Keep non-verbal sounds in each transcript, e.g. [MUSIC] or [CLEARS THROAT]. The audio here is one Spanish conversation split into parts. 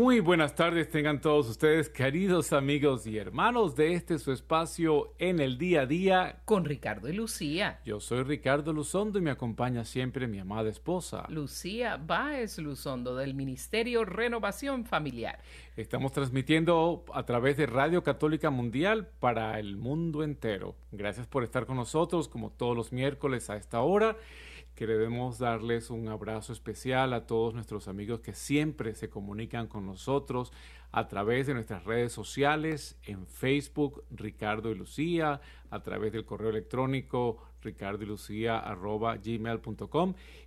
Muy buenas tardes tengan todos ustedes, queridos amigos y hermanos de este su espacio en el día a día. con Ricardo y Lucía. Yo soy Ricardo Luzondo y me acompaña siempre mi amada esposa. Lucía Báez Luzondo del Ministerio Renovación Familiar. Estamos transmitiendo a través de Radio Católica Mundial para el mundo entero. Gracias por estar con nosotros como todos los miércoles a esta hora. Queremos darles un abrazo especial a todos nuestros amigos que siempre se comunican con nosotros a través de nuestras redes sociales, en Facebook, Ricardo y Lucía, a través del correo electrónico ricardo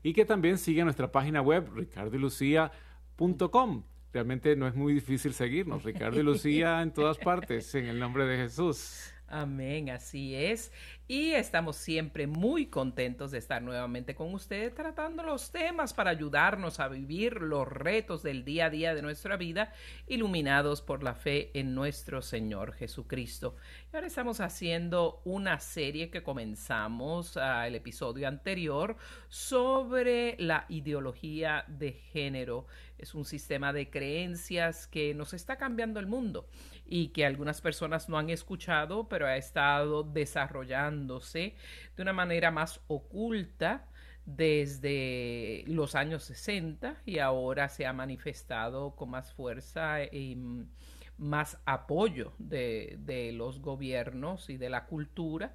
y que también siguen nuestra página web ricardoylucía.com. Realmente no es muy difícil seguirnos, Ricardo y Lucía en todas partes, en el nombre de Jesús. Amén, así es. Y estamos siempre muy contentos de estar nuevamente con ustedes tratando los temas para ayudarnos a vivir los retos del día a día de nuestra vida, iluminados por la fe en nuestro Señor Jesucristo. Y ahora estamos haciendo una serie que comenzamos ah, el episodio anterior sobre la ideología de género. Es un sistema de creencias que nos está cambiando el mundo y que algunas personas no han escuchado, pero ha estado desarrollándose de una manera más oculta desde los años 60 y ahora se ha manifestado con más fuerza y más apoyo de, de los gobiernos y de la cultura.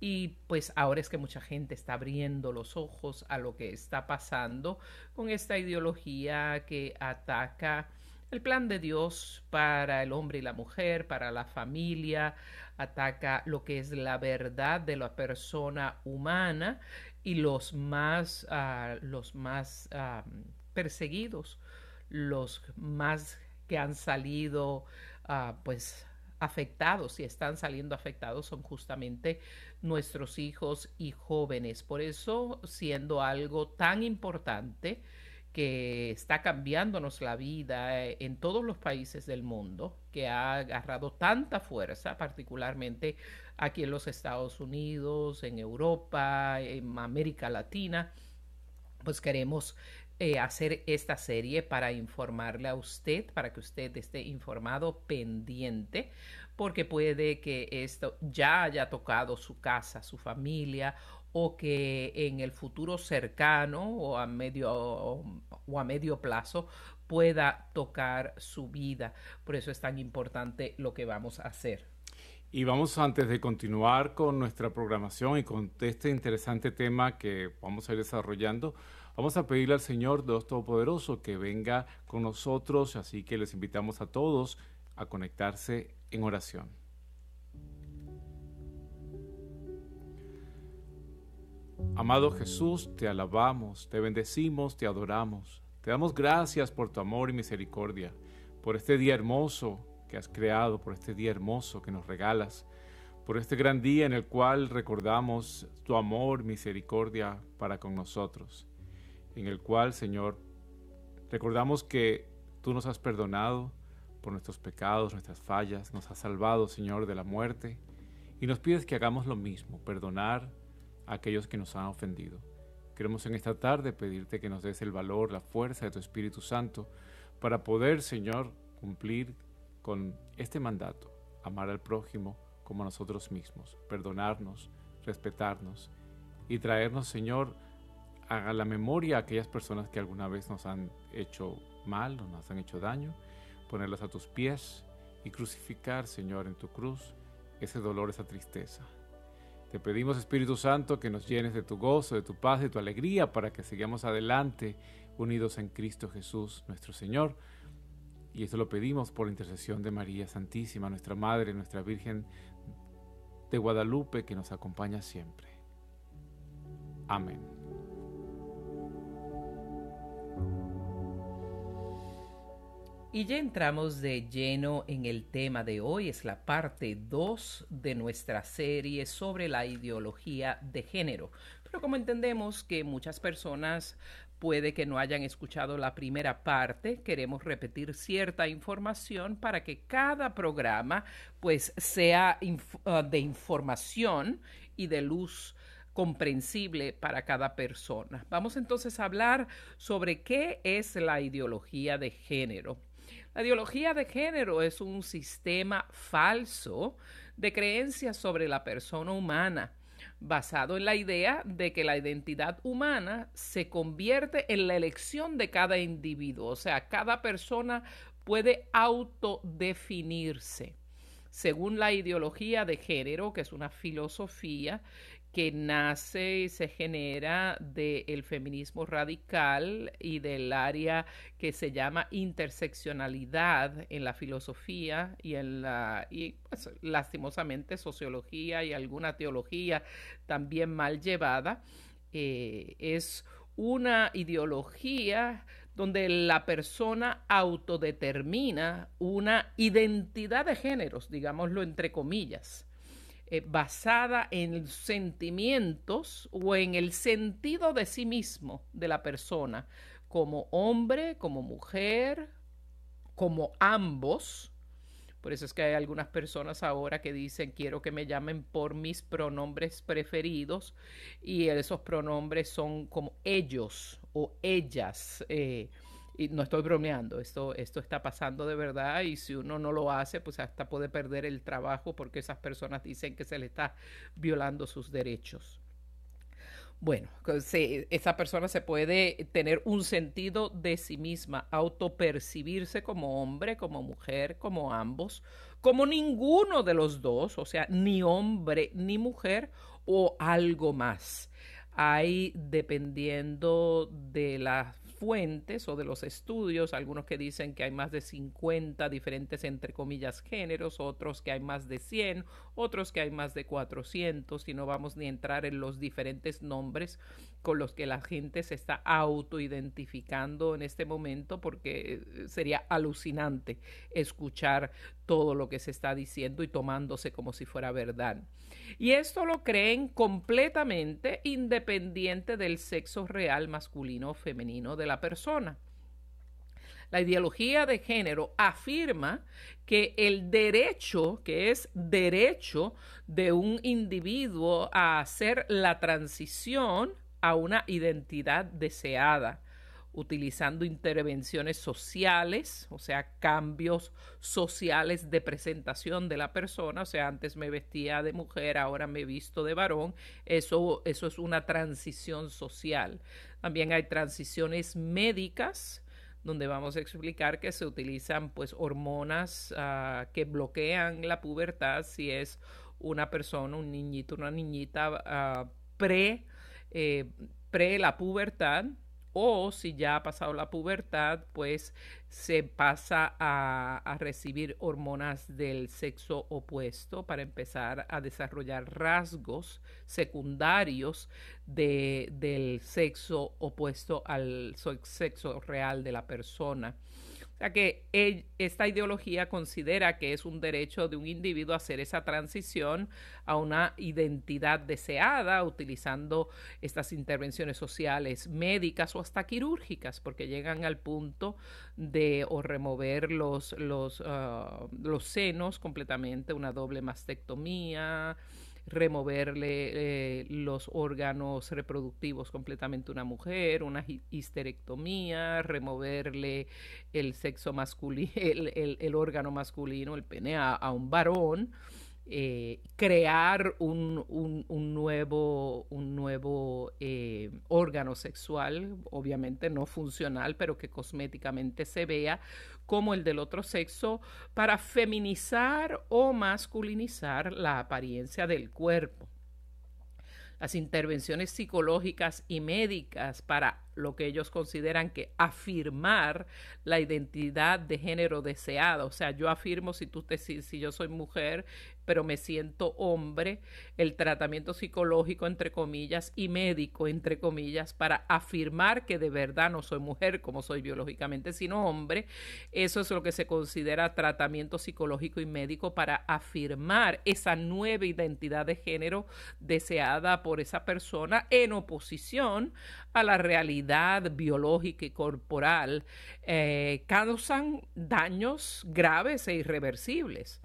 Y pues ahora es que mucha gente está abriendo los ojos a lo que está pasando con esta ideología que ataca el plan de Dios para el hombre y la mujer, para la familia, ataca lo que es la verdad de la persona humana y los más, ah, los más ah, perseguidos, los más que han salido ah, pues afectados y están saliendo afectados son justamente nuestros hijos y jóvenes. Por eso, siendo algo tan importante, que está cambiándonos la vida eh, en todos los países del mundo, que ha agarrado tanta fuerza, particularmente aquí en los Estados Unidos, en Europa, en América Latina, pues queremos eh, hacer esta serie para informarle a usted, para que usted esté informado, pendiente, porque puede que esto ya haya tocado su casa, su familia o que en el futuro cercano o a medio o a medio plazo pueda tocar su vida. Por eso es tan importante lo que vamos a hacer. Y vamos antes de continuar con nuestra programación y con este interesante tema que vamos a ir desarrollando, vamos a pedirle al Señor Dios Todopoderoso que venga con nosotros, así que les invitamos a todos a conectarse en oración. Amado Jesús, te alabamos, te bendecimos, te adoramos. Te damos gracias por tu amor y misericordia, por este día hermoso que has creado, por este día hermoso que nos regalas, por este gran día en el cual recordamos tu amor, misericordia para con nosotros, en el cual, Señor, recordamos que tú nos has perdonado por nuestros pecados, nuestras fallas, nos has salvado, Señor, de la muerte, y nos pides que hagamos lo mismo, perdonar, aquellos que nos han ofendido. Queremos en esta tarde pedirte que nos des el valor, la fuerza de tu Espíritu Santo para poder, Señor, cumplir con este mandato, amar al prójimo como a nosotros mismos, perdonarnos, respetarnos y traernos, Señor, a la memoria a aquellas personas que alguna vez nos han hecho mal o nos han hecho daño, ponerlas a tus pies y crucificar, Señor, en tu cruz ese dolor, esa tristeza. Te pedimos, Espíritu Santo, que nos llenes de tu gozo, de tu paz, de tu alegría, para que sigamos adelante unidos en Cristo Jesús, nuestro Señor. Y esto lo pedimos por intercesión de María Santísima, nuestra Madre, nuestra Virgen de Guadalupe, que nos acompaña siempre. Amén. Y ya entramos de lleno en el tema de hoy, es la parte 2 de nuestra serie sobre la ideología de género. Pero como entendemos que muchas personas puede que no hayan escuchado la primera parte, queremos repetir cierta información para que cada programa pues sea ah, de información y de luz comprensible para cada persona. Vamos entonces a hablar sobre qué es la ideología de género. La ideología de género es un sistema falso de creencias sobre la persona humana, basado en la idea de que la identidad humana se convierte en la elección de cada individuo, o sea, cada persona puede autodefinirse. Según la ideología de género, que es una filosofía que nace y se genera del feminismo radical y del área que se llama interseccionalidad en la filosofía y en la y pues, lastimosamente sociología y alguna teología también mal llevada eh, es una ideología donde la persona autodetermina una identidad de géneros, digámoslo entre comillas eh, basada en sentimientos o en el sentido de sí mismo de la persona, como hombre, como mujer, como ambos. Por eso es que hay algunas personas ahora que dicen quiero que me llamen por mis pronombres preferidos y esos pronombres son como ellos o ellas. Eh, y no estoy bromeando, esto, esto está pasando de verdad y si uno no lo hace, pues hasta puede perder el trabajo porque esas personas dicen que se le está violando sus derechos. Bueno, esa persona se puede tener un sentido de sí misma, autopercibirse como hombre, como mujer, como ambos, como ninguno de los dos, o sea, ni hombre ni mujer o algo más. Hay, dependiendo de la fuentes o de los estudios, algunos que dicen que hay más de 50 diferentes, entre comillas, géneros, otros que hay más de 100, otros que hay más de 400, y no vamos ni a entrar en los diferentes nombres con los que la gente se está autoidentificando en este momento, porque eh, sería alucinante escuchar todo lo que se está diciendo y tomándose como si fuera verdad. Y esto lo creen completamente independiente del sexo real masculino o femenino de la persona. La ideología de género afirma que el derecho, que es derecho de un individuo a hacer la transición a una identidad deseada, utilizando intervenciones sociales, o sea, cambios sociales de presentación de la persona, o sea, antes me vestía de mujer, ahora me he visto de varón, eso, eso es una transición social. También hay transiciones médicas, donde vamos a explicar que se utilizan pues hormonas uh, que bloquean la pubertad. Si es una persona, un niñito, una niñita uh, pre, eh, pre la pubertad o si ya ha pasado la pubertad, pues se pasa a, recibir hormonas del sexo opuesto para empezar a desarrollar rasgos secundarios del sexo opuesto al sexo real de la persona. O sea que esta ideología considera que es un derecho de un individuo hacer esa transición a una identidad deseada utilizando estas intervenciones sociales, médicas o hasta quirúrgicas, porque llegan al punto de o remover los, los, ah, los senos completamente, una doble mastectomía, removerle eh, los órganos reproductivos completamente a una mujer, una histerectomía, removerle el sexo masculino, [LAUGHS] el, órgano masculino, el pene a un varón. Eh, crear un, un, nuevo, un nuevo eh, órgano sexual, obviamente no funcional, pero que cosméticamente se vea como el del otro sexo, para feminizar o masculinizar la apariencia del cuerpo. las intervenciones psicológicas y médicas para lo que ellos consideran que afirmar la identidad de género deseada. O sea, yo afirmo si tú te, si, si yo soy mujer, pero me siento hombre, el tratamiento psicológico, entre comillas, y médico, entre comillas, para afirmar que de verdad no soy mujer como soy biológicamente, sino hombre. Eso es lo que se considera tratamiento psicológico y médico para afirmar esa nueva identidad de género deseada por esa persona en oposición a la realidad biológica y corporal, eh, causan daños graves e irreversibles.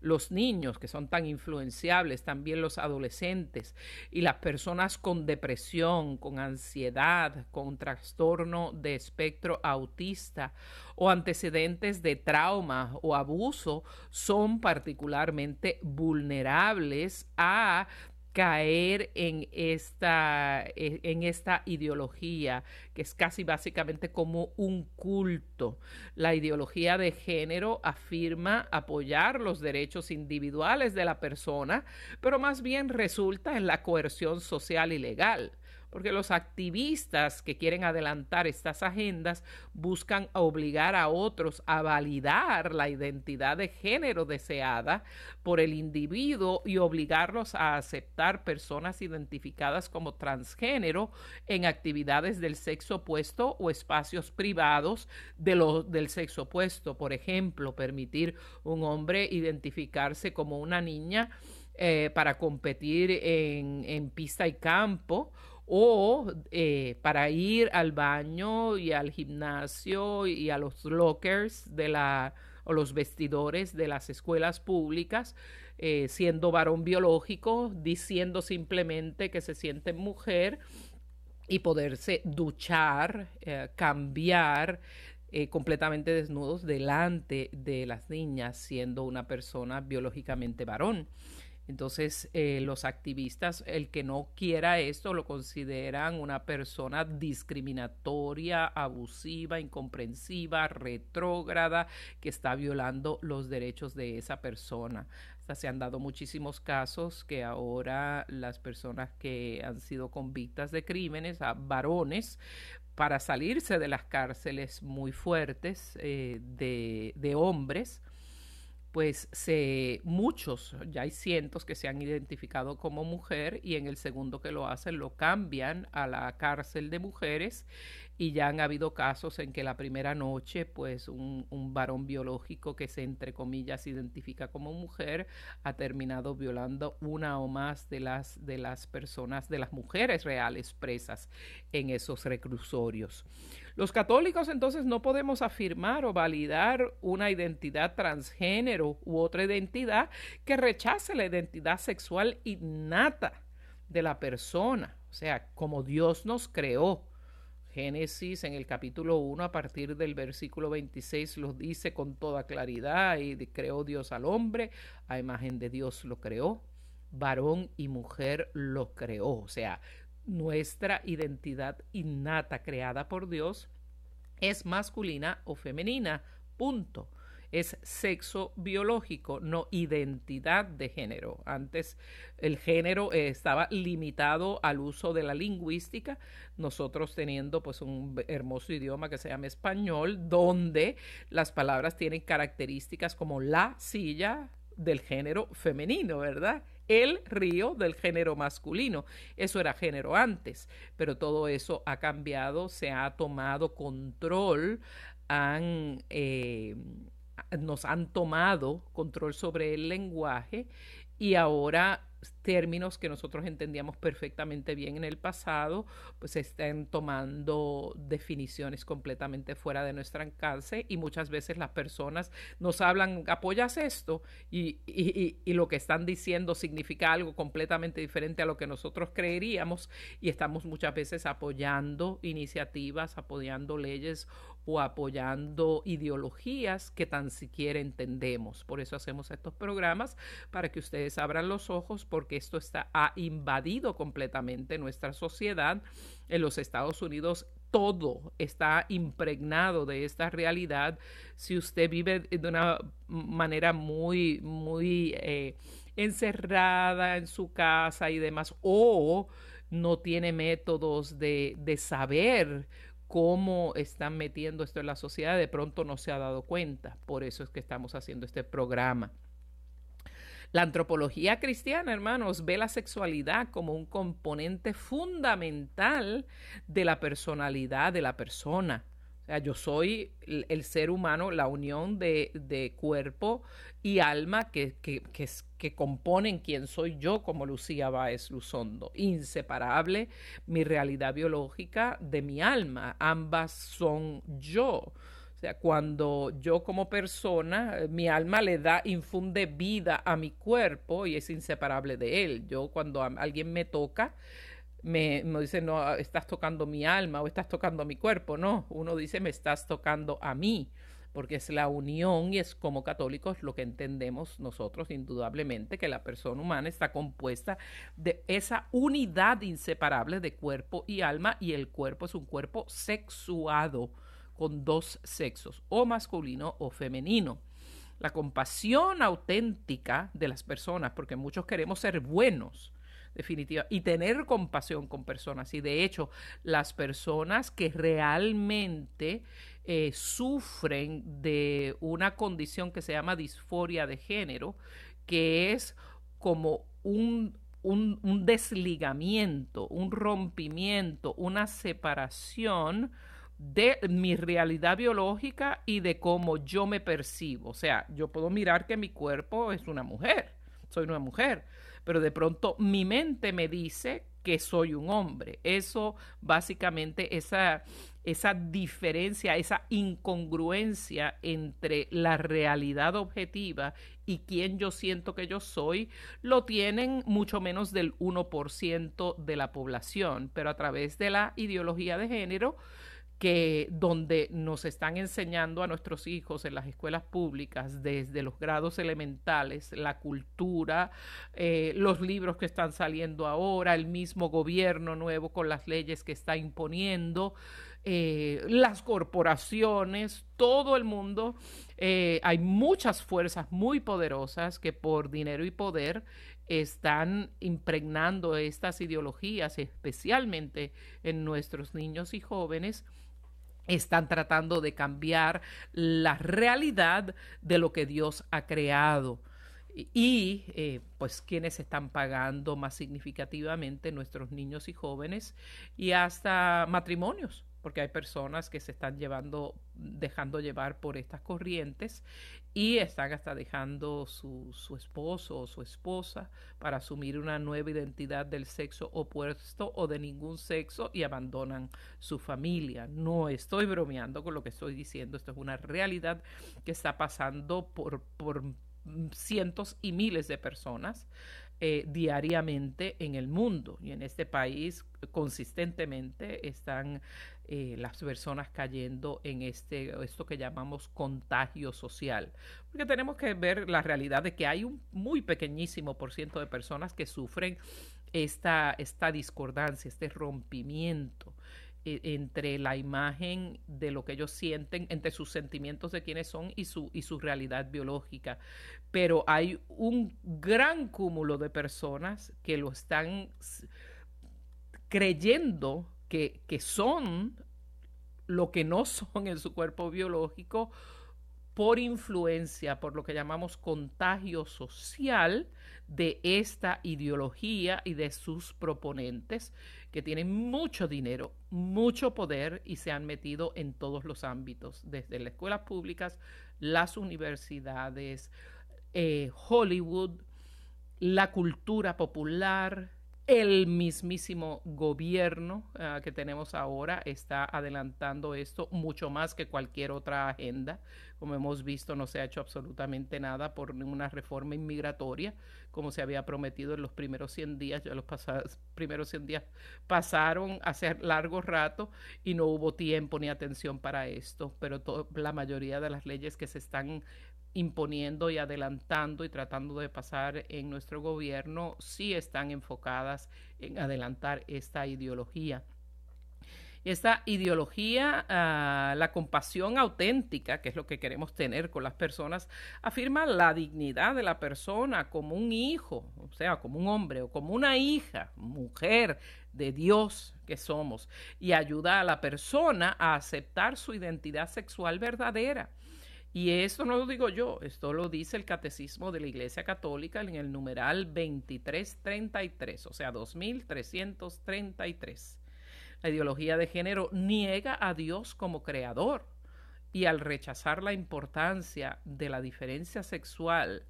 Los niños que son tan influenciables, también los adolescentes y las personas con depresión, con ansiedad, con trastorno de espectro autista o antecedentes de trauma o abuso son particularmente vulnerables a caer en esta, e, en esta ideología que es casi básicamente como un culto. La ideología de género afirma apoyar los derechos individuales de la persona, pero más bien resulta en la coerción social y legal porque los activistas que quieren adelantar estas agendas buscan obligar a otros a validar la identidad de género deseada por el individuo y obligarlos a aceptar personas identificadas como transgénero en actividades del sexo opuesto o espacios privados de lo, del sexo opuesto. Por ejemplo, permitir un hombre identificarse como una niña eh, para competir en, en pista y campo o eh, para ir al baño y al gimnasio y a los lockers de la o los vestidores de las escuelas públicas, eh, siendo varón biológico, diciendo simplemente que se siente mujer y poderse duchar, eh, cambiar completamente desnudos delante de las niñas, siendo una persona biológicamente varón. Entonces, eh, los activistas, el que no quiera esto, lo consideran una persona discriminatoria, abusiva, incomprensiva, retrógrada, que está violando los derechos de esa persona. se han dado muchísimos casos que ahora las personas que han sido convictas de crímenes, a varones, para salirse de las cárceles muy fuertes eh, de, de hombres, pues se, muchos, ya hay cientos que se han identificado como mujer y en el segundo que lo hacen lo cambian a la cárcel de mujeres y ya han habido casos en que la primera noche, pues un, un, varón biológico que se, entre comillas, identifica como mujer, ha terminado violando una o más de las, de las personas, de las mujeres reales presas en esos reclusorios. Los católicos entonces no podemos afirmar o validar una identidad transgénero u otra identidad que rechace la identidad sexual innata de la persona, o sea, como Dios nos creó Génesis en el capítulo 1 a partir del versículo 26 lo dice con toda claridad y creó Dios al hombre, a imagen de Dios lo creó, varón y mujer lo creó, o sea, nuestra identidad innata creada por Dios es masculina o femenina, punto es sexo biológico, no identidad de género. Antes el género eh, estaba limitado al uso de la lingüística, nosotros teniendo pues un hermoso idioma que se llama español, donde las palabras tienen características como la silla del género femenino, ¿verdad? el río del género masculino. Eso era género antes, pero todo eso ha cambiado, se ha tomado control, han eh, nos han tomado control sobre el lenguaje y ahora términos que nosotros entendíamos perfectamente bien en el pasado, pues están tomando definiciones completamente fuera de nuestro alcance y muchas veces las personas nos hablan, apoyas esto y, y, y, lo que están diciendo significa algo completamente diferente a lo que nosotros creeríamos y estamos muchas veces apoyando iniciativas, apoyando leyes o apoyando ideologías que tan siquiera entendemos. Por eso hacemos estos programas, para que ustedes abran los ojos, porque esto está, ha invadido completamente nuestra sociedad. En los Estados Unidos todo está impregnado de esta realidad. Si usted vive de una manera muy, muy... Eh, encerrada en su casa y demás, o no tiene métodos de, de saber cómo están metiendo esto en la sociedad, de pronto no se ha dado cuenta. Por eso es que estamos haciendo este programa. La antropología cristiana, hermanos, ve la sexualidad como un componente fundamental de la personalidad de la persona. Sea, yo soy el, ser humano, la unión de, cuerpo y alma que, que, que, que, componen quién soy yo como Lucía Báez Luzondo. Inseparable mi realidad biológica de mi alma. Ambas son yo. O sea, cuando yo como persona, eh, mi alma le da, infunde vida a mi cuerpo y es inseparable de él. Yo cuando alguien me toca, me, me, dice, no, ah, estás tocando mi alma o estás tocando mi cuerpo. No, uno dice, me estás tocando a mí, porque es la unión y es como católicos lo que entendemos nosotros indudablemente, que la persona humana está compuesta de esa unidad inseparable de cuerpo y alma y el cuerpo es un cuerpo sexuado con dos sexos, o masculino o femenino. La compasión auténtica de las personas, porque muchos queremos ser buenos, definitiva, y tener compasión con personas. Y de hecho, las personas que realmente eh, sufren de una condición que se llama disforia de género, que es como un, un, un desligamiento, un rompimiento, una separación de mi realidad biológica y de cómo yo me percibo. O sea, yo puedo mirar que mi cuerpo es una mujer, soy una mujer, pero de pronto mi mente me dice que soy un hombre. Eso básicamente, esa, esa diferencia, esa incongruencia entre la realidad objetiva y quién yo siento que yo soy, lo tienen mucho menos del 1% de la población, pero a través de la ideología de género, que donde nos están enseñando a nuestros hijos en las escuelas públicas desde los grados elementales, la cultura, eh, los libros que están saliendo ahora, el mismo gobierno nuevo con las leyes que está imponiendo, eh, las corporaciones, todo el mundo. Eh, hay muchas fuerzas muy poderosas que por dinero y poder están impregnando estas ideologías, especialmente en nuestros niños y jóvenes están tratando de cambiar la realidad de lo que Dios ha creado. Y eh, pues quienes están pagando más significativamente nuestros niños y jóvenes y hasta matrimonios porque hay personas que se están llevando, dejando llevar por estas corrientes y están hasta dejando su, su esposo o su esposa para asumir una nueva identidad del sexo opuesto o de ningún sexo y abandonan su familia. No estoy bromeando con lo que estoy diciendo, esto es una realidad que está pasando por, por cientos y miles de personas eh, diariamente en el mundo y en este país consistentemente están eh, las personas cayendo en este esto que llamamos contagio social porque tenemos que ver la realidad de que hay un muy pequeñísimo por ciento de personas que sufren esta, esta discordancia, este rompimiento e, entre la imagen de lo que ellos sienten, entre sus sentimientos de quiénes son y su, y su realidad biológica. Pero hay un gran cúmulo de personas que lo están creyendo que, son lo que no son en su cuerpo biológico por influencia, por lo que llamamos contagio social de esta ideología y de sus proponentes que tienen mucho dinero, mucho poder y se han metido en todos los ámbitos, desde las escuelas públicas, las universidades, eh, Hollywood, la cultura popular, el mismísimo gobierno uh, que tenemos ahora está adelantando esto mucho más que cualquier otra agenda. Como hemos visto, no se ha hecho absolutamente nada por una reforma inmigratoria, como se había prometido en los primeros 100 días. Ya los pasados, primeros 100 días pasaron hace largo rato y no hubo tiempo ni atención para esto. Pero la mayoría de las leyes que se están imponiendo y adelantando y tratando de pasar en nuestro gobierno sí están enfocadas en adelantar esta ideología. Esta ideología, ah, la compasión auténtica, que es lo que queremos tener con las personas, afirma la dignidad de la persona como un hijo, o sea, como un hombre o como una hija, mujer de Dios que somos, y ayuda a la persona a aceptar su identidad sexual verdadera. Y esto no lo digo yo, esto lo dice el Catecismo de la Iglesia Católica en el numeral 2333, o sea, 2333. La ideología de género niega a Dios como creador y al rechazar la importancia de la diferencia sexual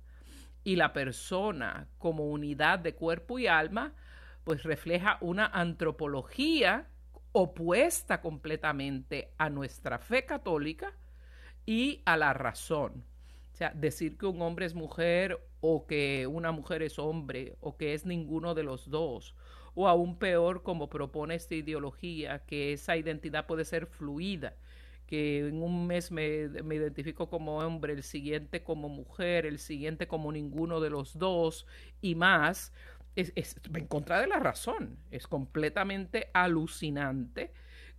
y la persona como unidad de cuerpo y alma, pues refleja una antropología opuesta completamente a nuestra fe católica y a la razón. O sea, decir que un hombre es mujer o que una mujer es hombre o que es ninguno de los dos o aún peor como propone esta ideología, que esa identidad puede ser fluida, que en un mes me, me, identifico como hombre, el siguiente como mujer, el siguiente como ninguno de los dos y más, es, es en contra de la razón, es completamente alucinante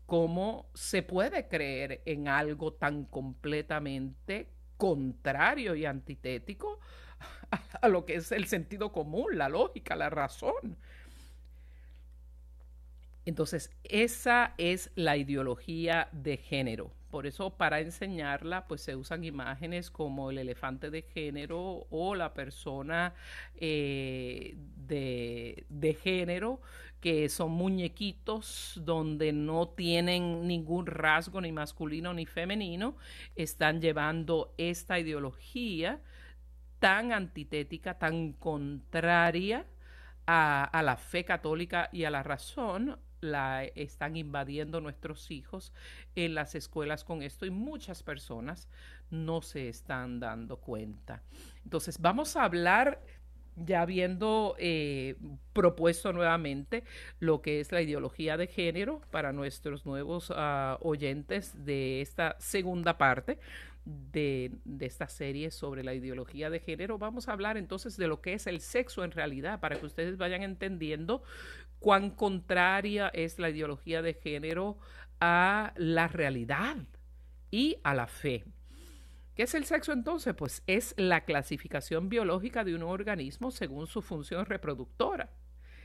cómo se puede creer en algo tan completamente contrario y antitético [LAUGHS] a, lo que es el sentido común, la lógica, la razón. Entonces, esa es la ideología de género. Por eso, para enseñarla, pues se usan imágenes como el elefante de género o la persona eh, de género, que son muñequitos donde no tienen ningún rasgo ni masculino ni femenino, están llevando esta ideología tan antitética, tan contraria a, la fe católica y a la razón la están invadiendo nuestros hijos en las escuelas con esto y muchas personas no se están dando cuenta. Entonces, vamos a hablar ya habiendo eh, propuesto nuevamente lo que es la ideología de género para nuestros nuevos uh, oyentes de esta segunda parte de, de, esta serie sobre la ideología de género, vamos a hablar entonces de lo que es el sexo en realidad, para que ustedes vayan entendiendo cuán contraria es la ideología de género a la realidad y a la fe. ¿Qué es el sexo entonces? Pues es la clasificación biológica de un organismo según su función reproductora.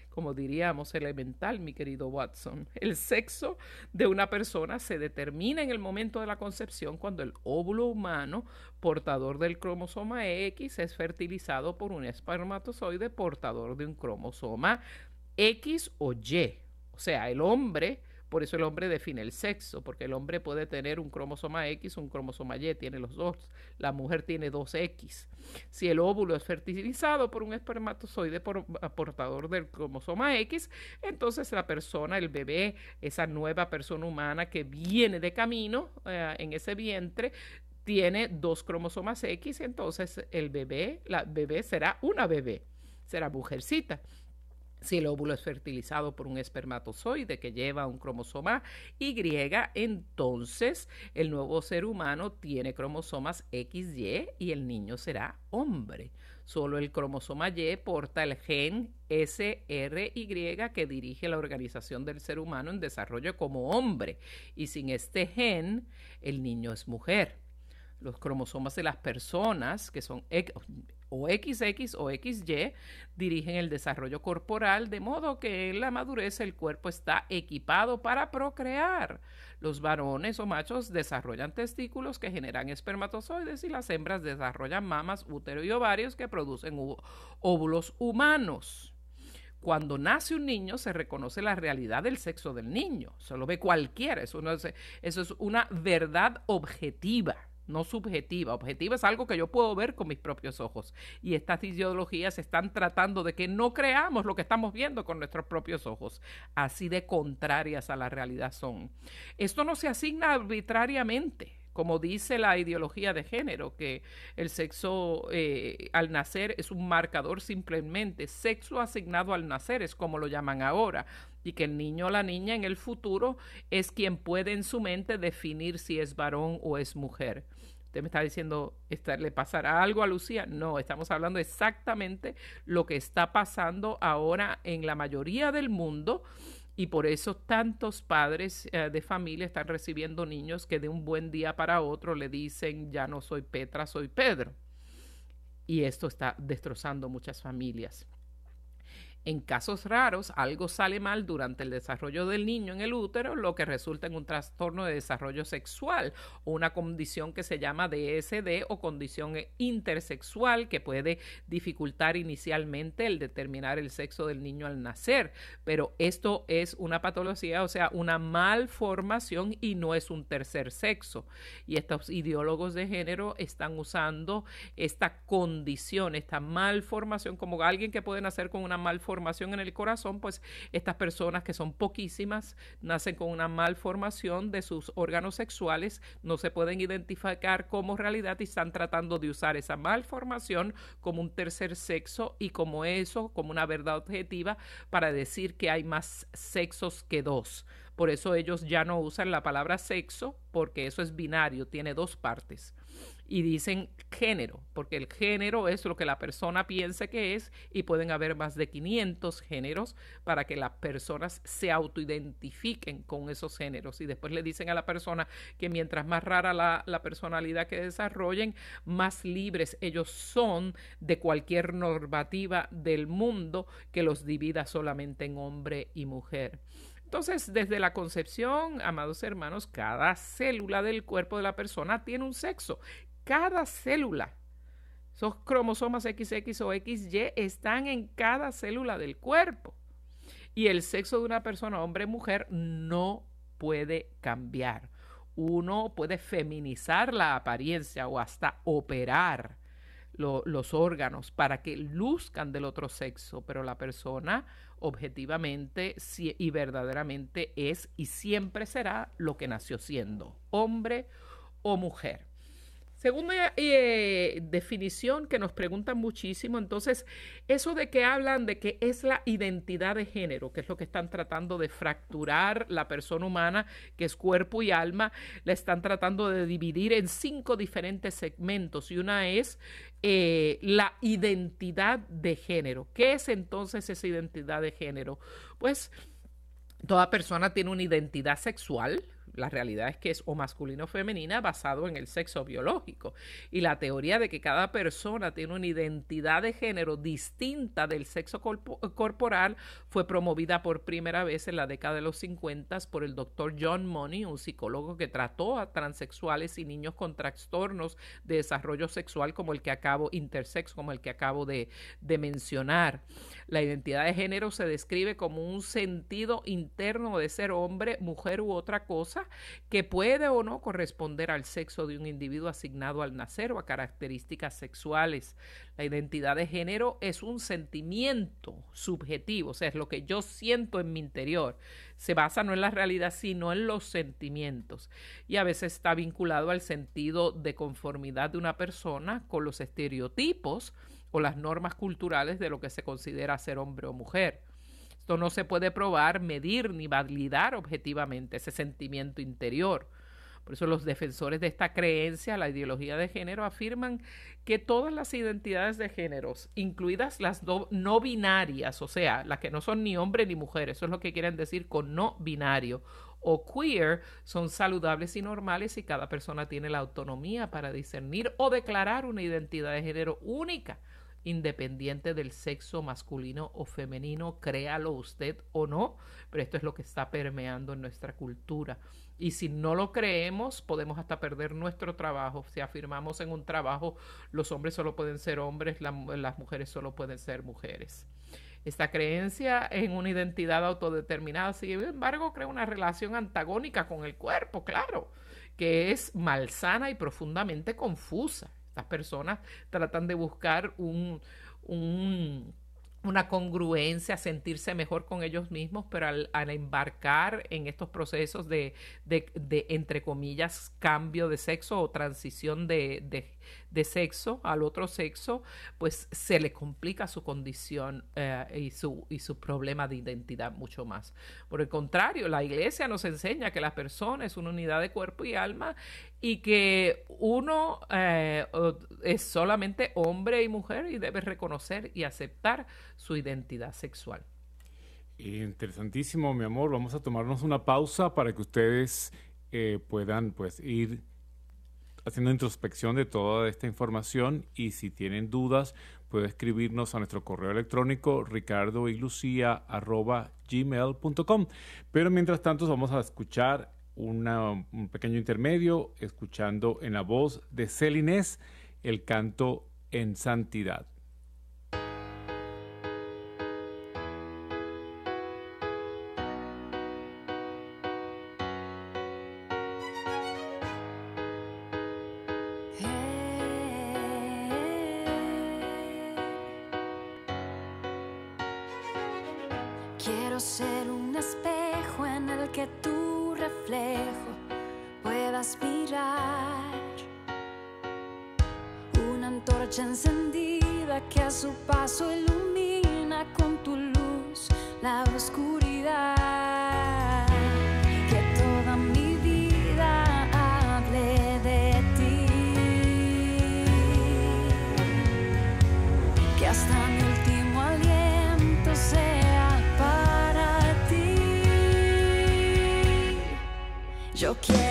Como diríamos elemental, mi querido Watson. El sexo de una persona se determina en el momento de la concepción cuando el óvulo humano portador del cromosoma X es fertilizado por un espermatozoide portador de un cromosoma X o Y. O sea, el hombre, por eso el hombre define el sexo, porque el hombre puede tener un cromosoma X, un cromosoma Y, tiene los dos. La mujer tiene dos X. Si el óvulo es fertilizado por un espermatozoide por, portador del cromosoma X, entonces la persona, el bebé, esa nueva persona humana que viene de camino eh, en ese vientre, tiene dos cromosomas X, entonces el bebé, la bebé será una bebé, será mujercita. Si el óvulo es fertilizado por un espermatozoide que lleva un cromosoma Y, entonces el nuevo ser humano tiene cromosomas XY y el niño será hombre. Solo el cromosoma Y porta el gen SRY que dirige la organización del ser humano en desarrollo como hombre. Y sin este gen, el niño es mujer. Los cromosomas de las personas, que son o XX o XY dirigen el desarrollo corporal, de modo que en la madurez el cuerpo está equipado para procrear. Los varones o machos desarrollan testículos que generan espermatozoides y las hembras desarrollan mamas, útero y ovarios que producen óvulos humanos. Cuando nace un niño se reconoce la realidad del sexo del niño. Se lo ve cualquiera. Eso, eso es una verdad objetiva no subjetiva. Objetiva es algo que yo puedo ver con mis propios ojos. Y estas ideologías están tratando de que no creamos lo que estamos viendo con nuestros propios ojos. Así de contrarias a la realidad son. Esto no se asigna arbitrariamente como dice la ideología de género, que el sexo eh, al nacer es un marcador simplemente, sexo asignado al nacer es como lo llaman ahora, y que el niño o la niña en el futuro es quien puede en su mente definir si es varón o es mujer. Usted me está diciendo, ¿le pasará algo a Lucía? No, estamos hablando exactamente lo que está pasando ahora en la mayoría del mundo Y por eso tantos padres eh, de familia están recibiendo niños que de un buen día para otro le dicen, ya no soy Petra, soy Pedro. Y esto está destrozando muchas familias. En casos raros, algo sale mal durante el desarrollo del niño en el útero, lo que resulta en un trastorno de desarrollo sexual una condición que se llama DSD o condición intersexual que puede dificultar inicialmente el determinar el sexo del niño al nacer. Pero esto es una patología, o sea, una malformación y no es un tercer sexo. Y estos ideólogos de género están usando esta condición, esta malformación, como alguien que puede nacer con una en el corazón, pues estas personas que son poquísimas nacen con una malformación de sus órganos sexuales, no se pueden identificar como realidad y están tratando de usar esa malformación como un tercer sexo y como eso, como una verdad objetiva para decir que hay más sexos que dos. Por eso ellos ya no usan la palabra sexo porque eso es binario, tiene dos partes y dicen género, porque el género es lo que la persona piensa que es y pueden haber más de 500 géneros para que las personas se autoidentifiquen con esos géneros y después le dicen a la persona que mientras más rara la, la personalidad que desarrollen, más libres ellos son de cualquier normativa del mundo que los divida solamente en hombre y mujer. Entonces, desde la concepción, amados hermanos, cada célula del cuerpo de la persona tiene un sexo cada célula. Esos cromosomas XX o XY están en cada célula del cuerpo. Y el sexo de una persona, hombre o mujer, no puede cambiar. Uno puede feminizar la apariencia o hasta operar los órganos para que luzcan del otro sexo, pero la persona objetivamente y verdaderamente es y siempre será lo que nació siendo, hombre o mujer. Segunda eh, definición que nos preguntan muchísimo, entonces, eso de que hablan de que es la identidad de género, que es lo que están tratando de fracturar la persona humana, que es cuerpo y alma, la están tratando de dividir en cinco diferentes segmentos y una es eh, la identidad de género. ¿Qué es entonces esa identidad de género? Pues toda persona tiene una identidad sexual, la realidad es que es o masculino o femenina basado en el sexo biológico. Y la teoría de que cada persona tiene una identidad de género distinta del sexo corporal fue promovida por primera vez en la década de los 50 por el doctor John Money, un psicólogo que trató a transexuales y niños con trastornos de desarrollo sexual como el que acabo, intersex, como el que acabo de, de mencionar. La identidad de género se describe como un sentido interno de ser hombre, mujer u otra cosa que puede o no corresponder al sexo de un individuo asignado al nacer o a características sexuales. La identidad de género es un sentimiento subjetivo, o sea, es lo que yo siento en mi interior. Se basa no en la realidad, sino en los sentimientos. Y a veces está vinculado al sentido de conformidad de una persona con los estereotipos o las normas culturales de lo que se considera ser hombre o mujer. Esto no se puede probar, medir ni validar objetivamente ese sentimiento interior. Por eso los defensores de esta creencia, la ideología de género, afirman que todas las identidades de géneros, incluidas las no binarias, o sea, las que no son ni hombre ni mujer, eso es lo que quieren decir con no binario, o queer, son saludables y normales y cada persona tiene la autonomía para discernir o declarar una identidad de género única independiente del sexo masculino o femenino, créalo usted o no, pero esto es lo que está permeando en nuestra cultura. Y si no lo creemos, podemos hasta perder nuestro trabajo. Si afirmamos en un trabajo, los hombres solo pueden ser hombres, las mujeres solo pueden ser mujeres. Esta creencia en una identidad autodeterminada, sin embargo, crea una relación antagónica con el cuerpo, claro, que es malsana y profundamente confusa. Estas personas tratan de buscar un, una congruencia, sentirse mejor con ellos mismos, pero al, embarcar en estos procesos de, de, entre comillas, cambio de sexo o transición de, de sexo al otro sexo, pues se le complica su condición eh, y, su, y su problema de identidad mucho más. Por el contrario, la iglesia nos enseña que la persona es una unidad de cuerpo y alma y que uno eh, es solamente hombre y mujer y debe reconocer y aceptar su identidad sexual. Interesantísimo, mi amor. Vamos a tomarnos una pausa para que ustedes eh, puedan pues ir haciendo introspección de toda esta información y si tienen dudas puede escribirnos a nuestro correo electrónico ricardo y gmail.com. Pero mientras tanto vamos a escuchar un pequeño intermedio escuchando en la voz de Celines el canto en santidad. hasta mi último aliento sea para ti. Yo quiero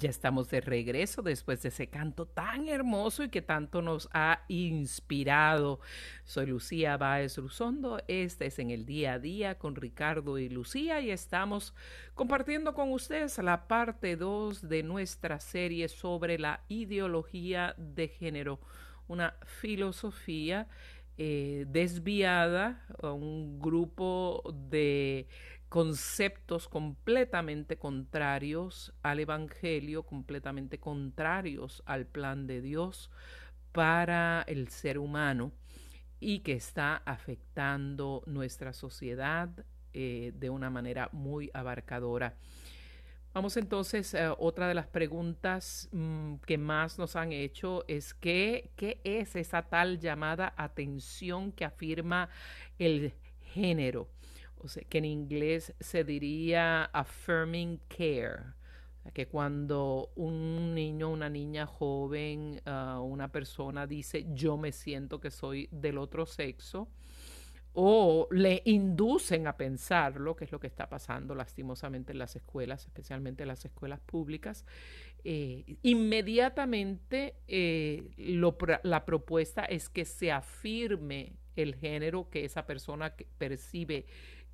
ya estamos de regreso después de ese canto tan hermoso y que tanto nos ha inspirado. Soy Lucía Báez Ruzondo. Este es en el día a día con Ricardo y Lucía y estamos compartiendo con ustedes la parte 2 de nuestra serie sobre la ideología de género, una filosofía eh, desviada a un grupo de conceptos completamente contrarios al Evangelio, completamente contrarios al plan de Dios para el ser humano. y que está afectando nuestra sociedad eh, de una manera muy abarcadora. Vamos entonces a otra de las preguntas mm, que más nos han hecho es ¿qué, qué es esa tal llamada atención que afirma el género, que en inglés se diría affirming care que cuando un niño, una niña joven, uh, una persona dice yo me siento que soy del otro sexo, o le inducen a pensarlo, que es lo que está pasando lastimosamente en las escuelas, especialmente en las escuelas públicas, eh, inmediatamente eh, la propuesta es que se afirme el género que esa persona percibe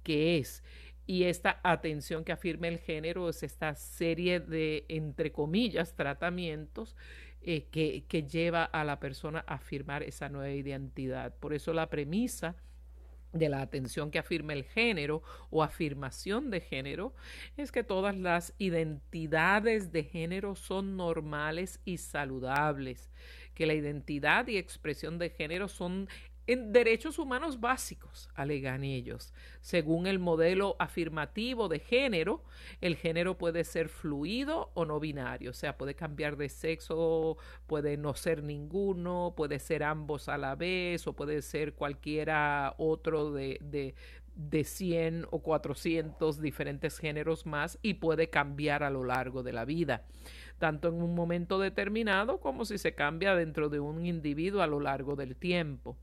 que es. Y esta atención que afirme el género es esta serie de, entre comillas, tratamientos eh, que, que lleva a la persona a afirmar esa nueva identidad. Por eso la premisa de la atención que afirma el género o afirmación de género es que todas las identidades de género son normales y saludables, que la identidad y expresión de género son en derechos humanos básicos, alegan ellos. Según el modelo afirmativo de género, el género puede ser fluido o no binario, o sea, puede cambiar de sexo, puede no ser ninguno, puede ser ambos a la vez o puede ser cualquiera otro de, de, de 100 o 400 diferentes géneros más y puede cambiar a lo largo de la vida tanto en un momento determinado como si se cambia dentro de un individuo a lo largo del tiempo.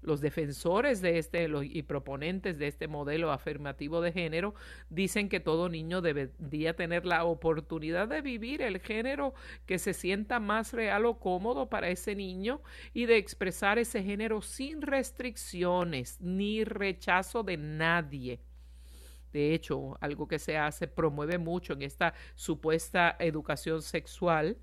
Los defensores de este y proponentes de este modelo afirmativo de género dicen que todo niño debería tener la oportunidad de vivir el género que se sienta más real o cómodo para ese niño y de expresar ese género sin restricciones ni rechazo de nadie. De hecho, algo que se hace, promueve mucho en esta supuesta educación sexual,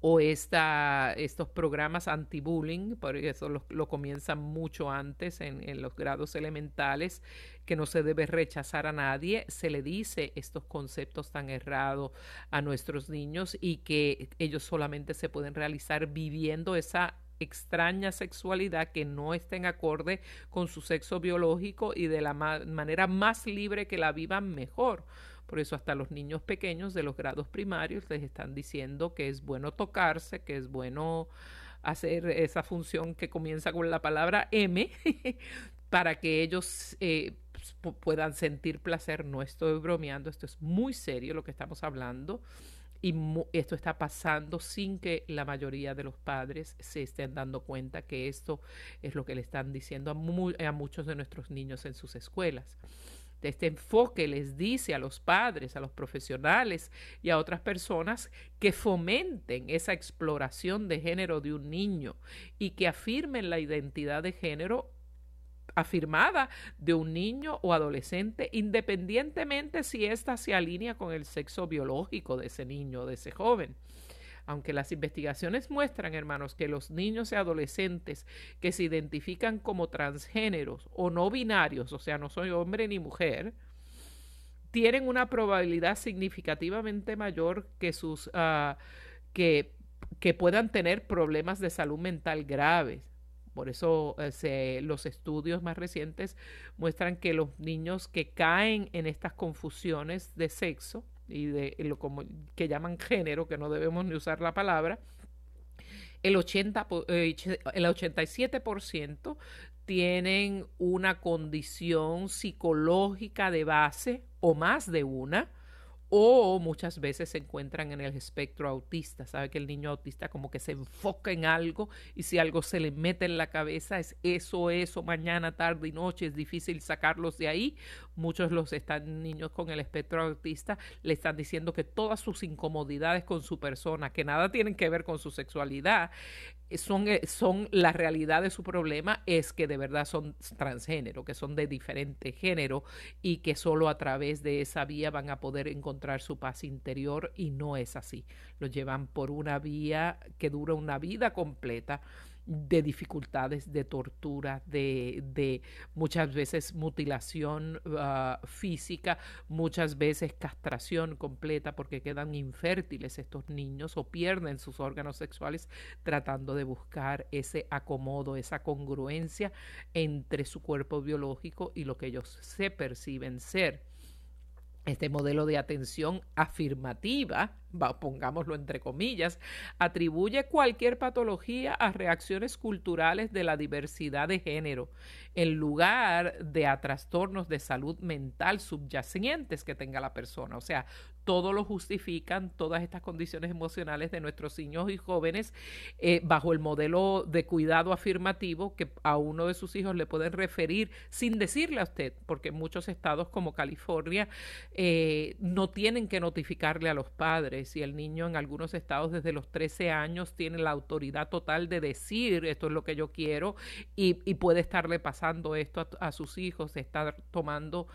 o estos programas anti-bullying, porque eso lo, comienzan mucho antes en, en, los grados elementales, que no se debe rechazar a nadie, se le dice estos conceptos tan errados a nuestros niños y que ellos solamente se pueden realizar viviendo esa extraña sexualidad que no está en acorde con su sexo biológico y de la manera más libre que la vivan mejor por eso hasta los niños pequeños de los grados primarios les están diciendo que es bueno tocarse, que es bueno hacer esa función que comienza con la palabra M [LAUGHS] para que ellos eh, puedan sentir placer. No estoy bromeando, esto es muy serio lo que estamos hablando y esto está pasando sin que la mayoría de los padres se estén dando cuenta que esto es lo que le están diciendo a muchos de nuestros niños en sus escuelas de este enfoque les dice a los padres, a los profesionales y a otras personas que fomenten esa exploración de género de un niño y que afirmen la identidad de género afirmada de un niño o adolescente, independientemente si ésta se alinea con el sexo biológico de ese niño o de ese joven aunque las investigaciones muestran, hermanos, que los niños y adolescentes que se identifican como transgéneros o no binarios, o sea, no soy hombre ni mujer, tienen una probabilidad significativamente mayor que sus uh, que, que, puedan tener problemas de salud mental graves. Por eso eh, se, los estudios más recientes muestran que los niños que caen en estas confusiones de sexo y de lo como, que llaman género, que no debemos ni usar la palabra, el, 80, eh, el 87% tienen una condición psicológica de base o más de una, o muchas veces se encuentran en el espectro autista. Sabe que el niño autista como que se enfoca en algo y si algo se le mete en la cabeza es eso, eso, mañana, tarde y noche, es difícil sacarlos de ahí. Muchos los están niños con el espectro autista le están diciendo que todas sus incomodidades con su persona, que nada tienen que ver con su sexualidad, son, eh, son la realidad de su problema es que de verdad son transgénero, que son de diferente género y que solo a través de esa vía van a poder encontrar su paz interior y no es así. Lo llevan por una vía que dura una vida completa de dificultades de tortura, de, muchas veces mutilación ah, física, muchas veces castración completa porque quedan infértiles estos niños o pierden sus órganos sexuales tratando de buscar ese acomodo, esa congruencia entre su cuerpo biológico y lo que ellos se perciben ser este modelo de atención afirmativa, pongámoslo entre comillas, atribuye cualquier patología a reacciones culturales de la diversidad de género, en lugar de a trastornos de salud mental subyacentes que tenga la persona. O sea, todo lo justifican, todas estas condiciones emocionales de nuestros niños y jóvenes, eh, bajo el modelo de cuidado afirmativo que a uno de sus hijos le pueden referir sin decirle a usted, porque muchos estados como California eh, no tienen que notificarle a los padres. Y el niño en algunos estados desde los 13 años tiene la autoridad total de decir esto es lo que yo quiero y, puede estarle pasando esto a, a sus hijos, estar tomando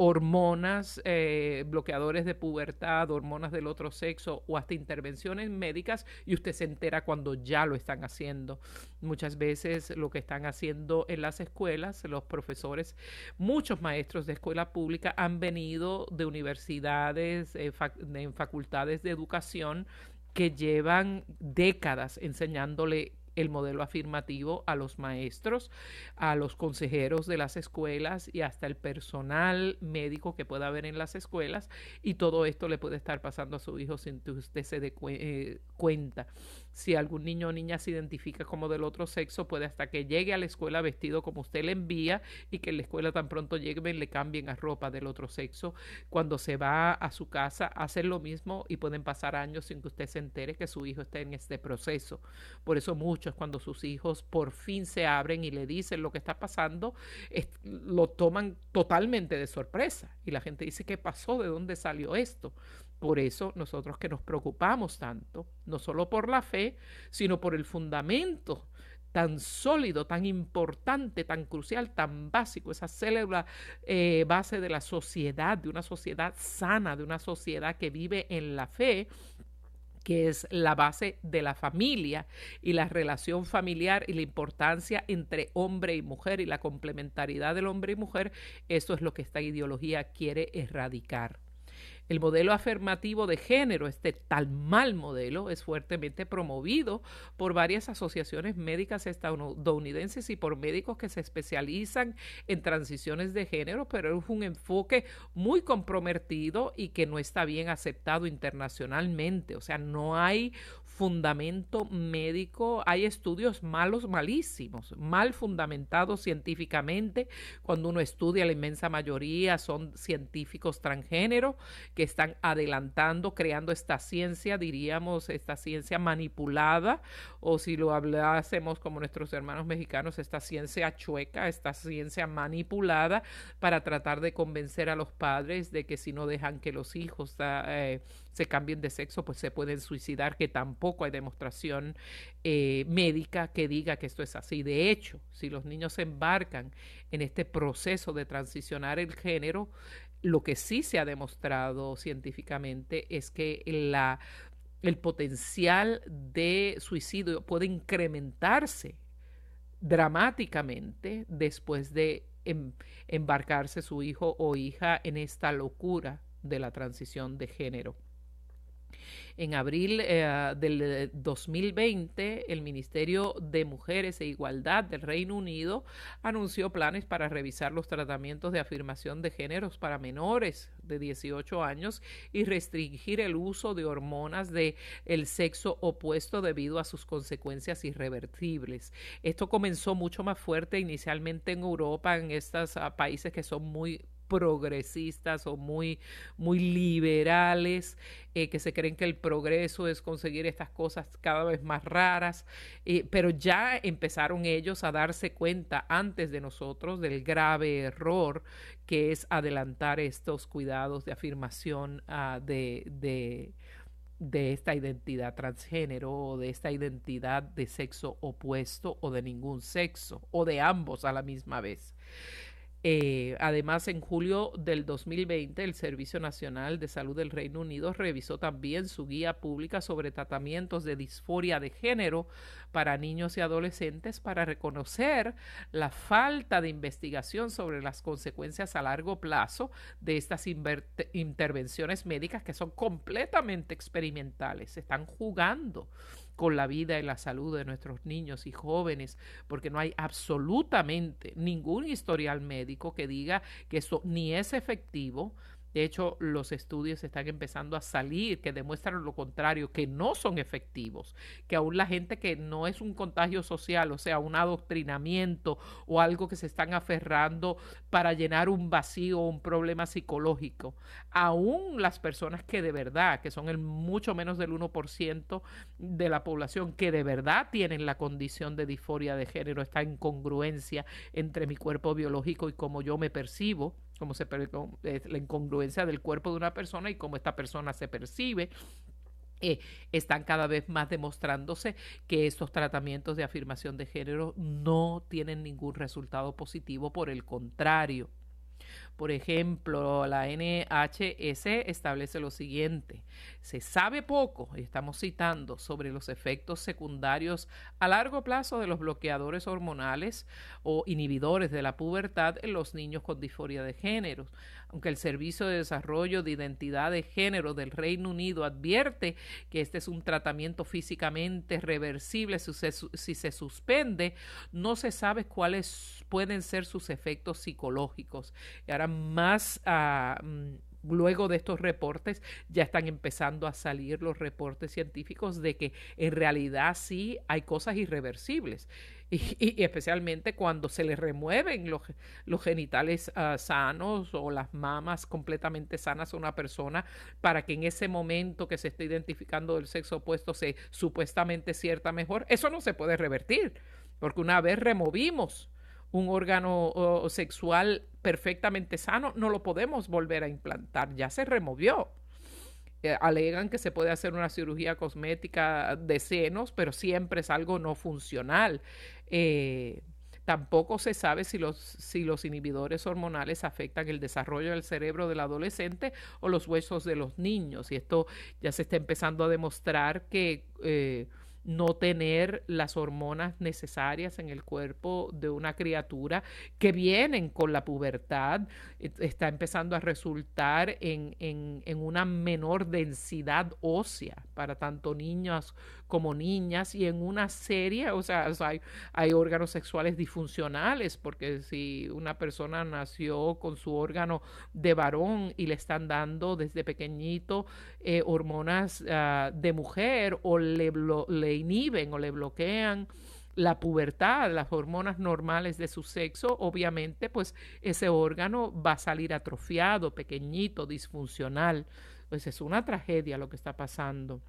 hormonas, eh, bloqueadores de pubertad, hormonas del otro sexo o hasta intervenciones médicas y usted se entera cuando ya lo están haciendo. Muchas veces lo que están haciendo en las escuelas, los profesores, muchos maestros de escuela pública han venido de universidades, eh, en facultades de educación que llevan décadas enseñándole el modelo afirmativo a los maestros, a los consejeros de las escuelas y hasta el personal médico que pueda haber en las escuelas y todo esto le puede estar pasando a su hijo sin que usted se dé eh, cuenta. Si algún niño o niña se identifica como del otro sexo, puede hasta que llegue a la escuela vestido como usted le envía y que en la escuela tan pronto lleguen le cambien a ropa del otro sexo. Cuando se va a su casa, hacen lo mismo y pueden pasar años sin que usted se entere que su hijo está en este proceso. Por eso muchos cuando sus hijos por fin se abren y le dicen lo que está pasando, lo toman totalmente de sorpresa y la gente dice, ¿qué pasó? ¿De dónde salió esto? Por eso nosotros que nos preocupamos tanto, no solo por la fe, sino por el fundamento tan sólido, tan importante, tan crucial, tan básico, esa célula eh, base de la sociedad, de una sociedad sana, de una sociedad que vive en la fe, que es la base de la familia y la relación familiar y la importancia entre hombre y mujer y la complementariedad del hombre y mujer, eso es lo que esta ideología quiere erradicar. El modelo afirmativo de género, este tal mal modelo, es fuertemente promovido por varias asociaciones médicas estadounidenses y por médicos que se especializan en transiciones de género, pero es un enfoque muy comprometido y que no está bien aceptado internacionalmente. O sea, no hay fundamento médico, hay estudios malos, malísimos, mal fundamentados científicamente. Cuando uno estudia, la inmensa mayoría son científicos transgénero que están adelantando, creando esta ciencia, diríamos, esta ciencia manipulada, o si lo hablásemos como nuestros hermanos mexicanos, esta ciencia chueca, esta ciencia manipulada para tratar de convencer a los padres de que si no dejan que los hijos ah, eh, se cambien de sexo, pues se pueden suicidar, que tampoco hay demostración eh, médica que diga que esto es así. De hecho, si los niños se embarcan en este proceso de transicionar el género, lo que sí se ha demostrado científicamente es que la, el potencial de suicidio puede incrementarse dramáticamente después de em, embarcarse su hijo o hija en esta locura de la transición de género. En abril eh, del 2020, el Ministerio de Mujeres e Igualdad del Reino Unido anunció planes para revisar los tratamientos de afirmación de géneros para menores de 18 años y restringir el uso de hormonas de el sexo opuesto debido a sus consecuencias irreversibles. Esto comenzó mucho más fuerte inicialmente en Europa, en estos ah, países que son muy progresistas o muy, muy liberales, eh, que se creen que el progreso es conseguir estas cosas cada vez más raras, eh, pero ya empezaron ellos a darse cuenta antes de nosotros del grave error que es adelantar estos cuidados de afirmación uh, de, de de esta identidad transgénero o de esta identidad de sexo opuesto o de ningún sexo o de ambos a la misma vez. Eh, además, en julio del 2020, el Servicio Nacional de Salud del Reino Unido revisó también su guía pública sobre tratamientos de disforia de género para niños y adolescentes para reconocer la falta de investigación sobre las consecuencias a largo plazo de estas intervenciones médicas que son completamente experimentales. Se están jugando con la vida y la salud de nuestros niños y jóvenes, porque no hay absolutamente ningún historial médico que diga que esto ni es efectivo, de hecho, los estudios están empezando a salir que demuestran lo contrario, que no son efectivos, que aún la gente que no es un contagio social, o sea, un adoctrinamiento o algo que se están aferrando para llenar un vacío o un problema psicológico, aún las personas que de verdad, que son el mucho menos del 1% de la población, que de verdad tienen la condición de disforia de género, esta incongruencia entre mi cuerpo biológico y cómo yo me percibo, como se la incongruencia del cuerpo de una persona y cómo esta persona se percibe. Eh, están cada vez más demostrándose que estos tratamientos de afirmación de género no tienen ningún resultado positivo, por el contrario. Por ejemplo, la NHS establece lo siguiente. Se sabe poco, y estamos citando, sobre los efectos secundarios a largo plazo de los bloqueadores hormonales o inhibidores de la pubertad en los niños con disforia de género. Aunque el Servicio de Desarrollo de Identidad de Género del Reino Unido advierte que este es un tratamiento físicamente reversible si se, suspende, no se sabe cuáles pueden ser sus efectos psicológicos. Y ahora más... a mm, luego de estos reportes ya están empezando a salir los reportes científicos de que en realidad sí hay cosas irreversibles. Y, especialmente cuando se le remueven los, los genitales ah, sanos o las mamas completamente sanas a una persona para que en ese momento que se está identificando del sexo opuesto se supuestamente cierta mejor, eso no se puede revertir, porque una vez removimos un órgano sexual perfectamente sano, no lo podemos volver a implantar, ya se removió. Eh, alegan que se puede hacer una cirugía cosmética de senos, pero siempre es algo no funcional. Eh, tampoco se sabe si los, si los inhibidores hormonales afectan el desarrollo del cerebro del adolescente o los huesos de los niños. Y esto ya se está empezando a demostrar que eh, no tener las hormonas necesarias en el cuerpo de una criatura que vienen con la pubertad, e, está empezando a resultar en, en, una menor densidad ósea para tanto niños como niñas y en una serie, o sea, hay, órganos sexuales disfuncionales, porque si una persona nació con su órgano de varón y le están dando desde pequeñito eh, hormonas uh, de mujer o le, le inhiben o le bloquean la pubertad, las hormonas normales de su sexo, obviamente pues ese órgano va a salir atrofiado, pequeñito, disfuncional. Pues es una tragedia lo que está pasando.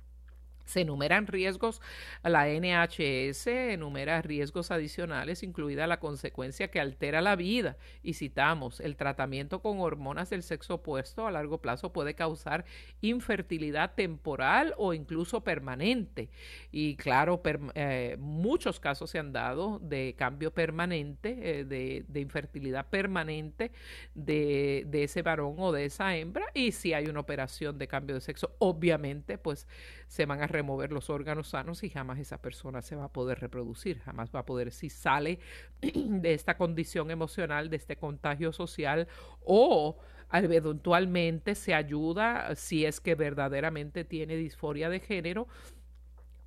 Se enumeran riesgos, la NHS enumera riesgos adicionales, incluida la consecuencia que altera la vida. Y citamos, el tratamiento con hormonas del sexo opuesto a largo plazo puede causar infertilidad temporal o incluso permanente. Y claro, eh, muchos casos se han dado de cambio permanente, eh, de, infertilidad permanente de, de ese varón o de esa hembra. Y si hay una operación de cambio de sexo, obviamente, pues se van a remover los órganos sanos y jamás esa persona se va a poder reproducir, jamás va a poder, si sale [CLEARS THROAT] de esta condición emocional, de este contagio social o eventualmente se ayuda si es que verdaderamente tiene disforia de género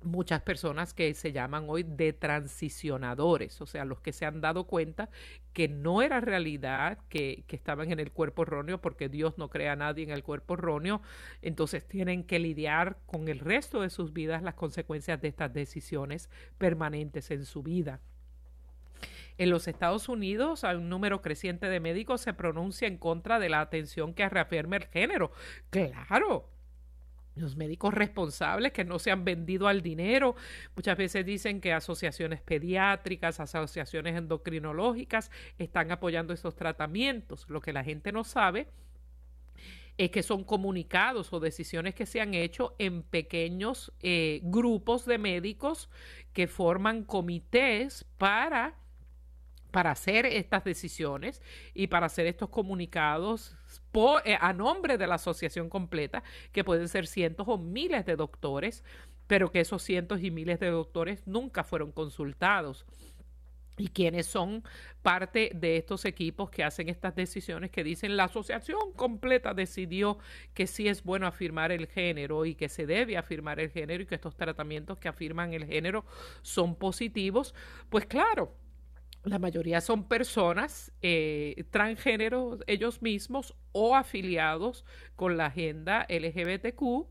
muchas personas que se llaman hoy de transicionadores, o sea, los que se han dado cuenta que no era realidad, que, que, estaban en el cuerpo erróneo, porque Dios no crea a nadie en el cuerpo erróneo, entonces tienen que lidiar con el resto de sus vidas las consecuencias de estas decisiones permanentes en su vida. En los Estados Unidos, hay un número creciente de médicos se pronuncia en contra de la atención que reafirma el género. Claro, los médicos responsables que no se han vendido al dinero. Muchas veces dicen que asociaciones pediátricas, asociaciones endocrinológicas están apoyando esos tratamientos. Lo que la gente no sabe es que son comunicados o decisiones que se han hecho en pequeños eh, grupos de médicos que forman comités para para hacer estas decisiones y para hacer estos comunicados eh, a nombre de la asociación completa, que pueden ser cientos o miles de doctores, pero que esos cientos y miles de doctores nunca fueron consultados. Y quienes son parte de estos equipos que hacen estas decisiones que dicen la asociación completa decidió que sí es bueno afirmar el género y que se debe afirmar el género y que estos tratamientos que afirman el género son positivos, pues claro, la mayoría son personas eh, transgénero ellos mismos o afiliados con la agenda LGBTQ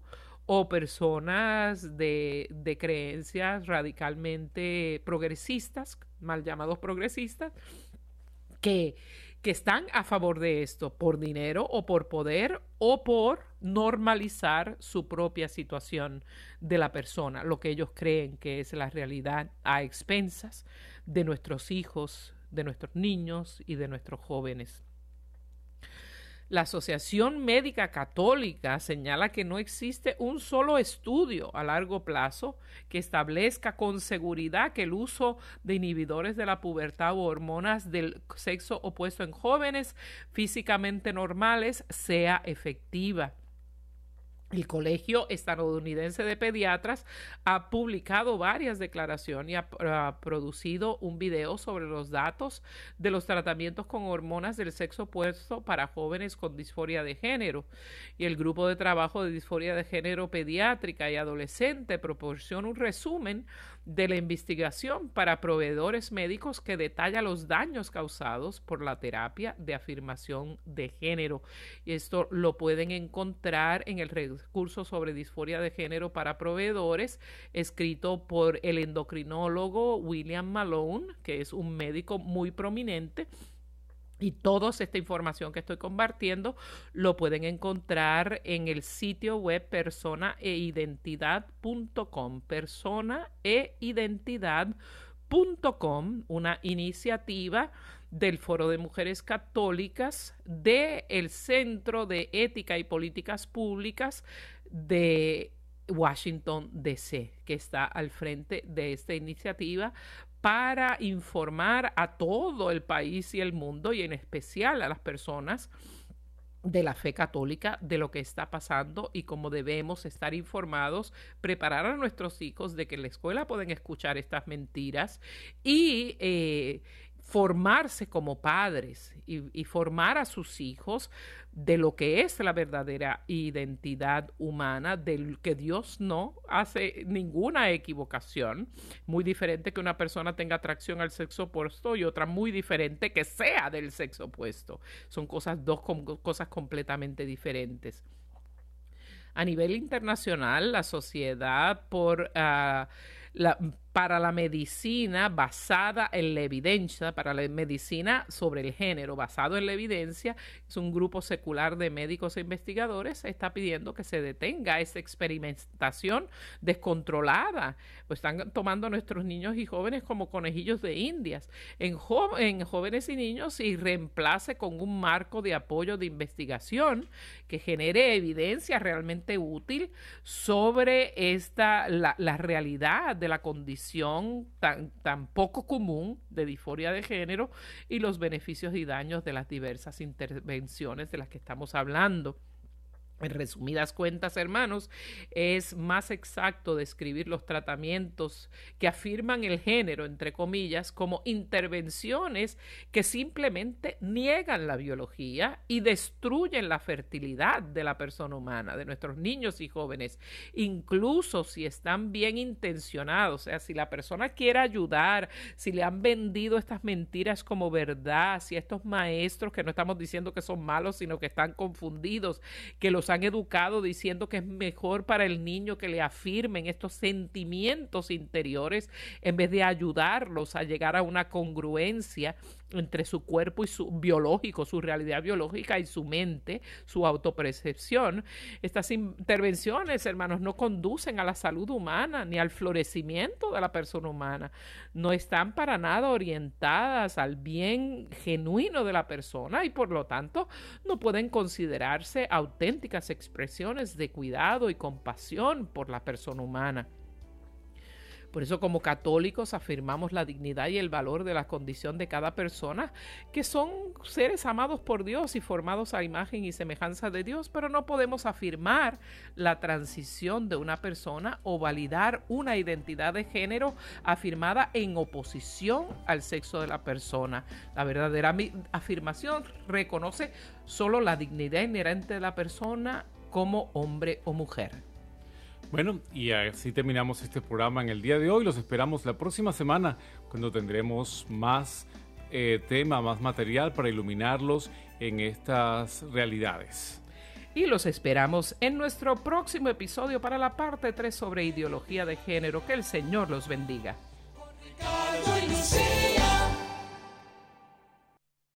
o personas de, de creencias radicalmente progresistas, mal llamados progresistas, que, que están a favor de esto por dinero o por poder o por normalizar su propia situación de la persona, lo que ellos creen que es la realidad a expensas de nuestros hijos, de nuestros niños y de nuestros jóvenes. La Asociación Médica Católica señala que no existe un solo estudio a largo plazo que establezca con seguridad que el uso de inhibidores de la pubertad o hormonas del sexo opuesto en jóvenes físicamente normales sea efectiva. El Colegio Estadounidense de Pediatras ha publicado varias declaraciones y ha, producido un video sobre los datos de los tratamientos con hormonas del sexo opuesto para jóvenes con disforia de género. Y el grupo de trabajo de disforia de género pediátrica y adolescente proporciona un resumen de la investigación para proveedores médicos que detalla los daños causados por la terapia de afirmación de género. Y esto lo pueden encontrar en el recurso sobre disforia de género para proveedores, escrito por el endocrinólogo William Malone, que es un médico muy prominente y toda esta información que estoy compartiendo lo pueden encontrar en el sitio web personaeidentidad.com. Personaeidentidad.com, una iniciativa del Foro de Mujeres Católicas del Centro de Ética y Políticas Públicas de Washington, D.C., que está al frente de esta iniciativa para informar a todo el país y el mundo y en especial a las personas de la fe católica de lo que está pasando y cómo debemos estar informados, preparar a nuestros hijos de que en la escuela pueden escuchar estas mentiras y eh, formarse como padres y, formar a sus hijos de lo que es la verdadera identidad humana, del que Dios no hace ninguna equivocación, muy diferente que una persona tenga atracción al sexo opuesto y otra muy diferente que sea del sexo opuesto. Son cosas, dos cosas completamente diferentes. A nivel internacional, la sociedad por... Ah, la, para la medicina basada en la evidencia, para la medicina sobre el género basado en la evidencia, es un grupo secular de médicos e investigadores, está pidiendo que se detenga esa experimentación descontrolada. Pues están tomando a nuestros niños y jóvenes como conejillos de indias. En, en jóvenes y niños y reemplace con un marco de apoyo de investigación que genere evidencia realmente útil sobre esta, la, realidad de la tan, tan poco común de disforia de género y los beneficios y daños de las diversas intervenciones de las que estamos hablando. En resumidas cuentas, hermanos, es más exacto describir los tratamientos que afirman el género, entre comillas, como intervenciones que simplemente niegan la biología y destruyen la fertilidad de la persona humana, de nuestros niños y jóvenes, incluso si están bien intencionados, o sea, si la persona quiere ayudar, si le han vendido estas mentiras como verdad, si estos maestros, que no estamos diciendo que son malos, sino que están confundidos, que los han educado diciendo que es mejor para el niño que le afirmen estos sentimientos interiores en vez de ayudarlos a llegar a una congruencia entre su cuerpo y su biológico, su realidad biológica y su mente, su autopercepción. Estas intervenciones, hermanos, no conducen a la salud humana ni al florecimiento de la persona humana. No están para nada orientadas al bien genuino de la persona y por lo tanto no pueden considerarse auténticas expresiones de cuidado y compasión por la persona humana. Por eso como católicos afirmamos la dignidad y el valor de la condición de cada persona, que son seres amados por Dios y formados a imagen y semejanza de Dios, pero no podemos afirmar la transición de una persona o validar una identidad de género afirmada en oposición al sexo de la persona. La verdadera afirmación reconoce solo la dignidad inherente de la persona como hombre o mujer. Bueno, y así terminamos este programa en el día de hoy. Los esperamos la próxima semana cuando tendremos más eh, tema, más material para iluminarlos en estas realidades. Y los esperamos en nuestro próximo episodio para la parte 3 sobre ideología de género. Que el Señor los bendiga.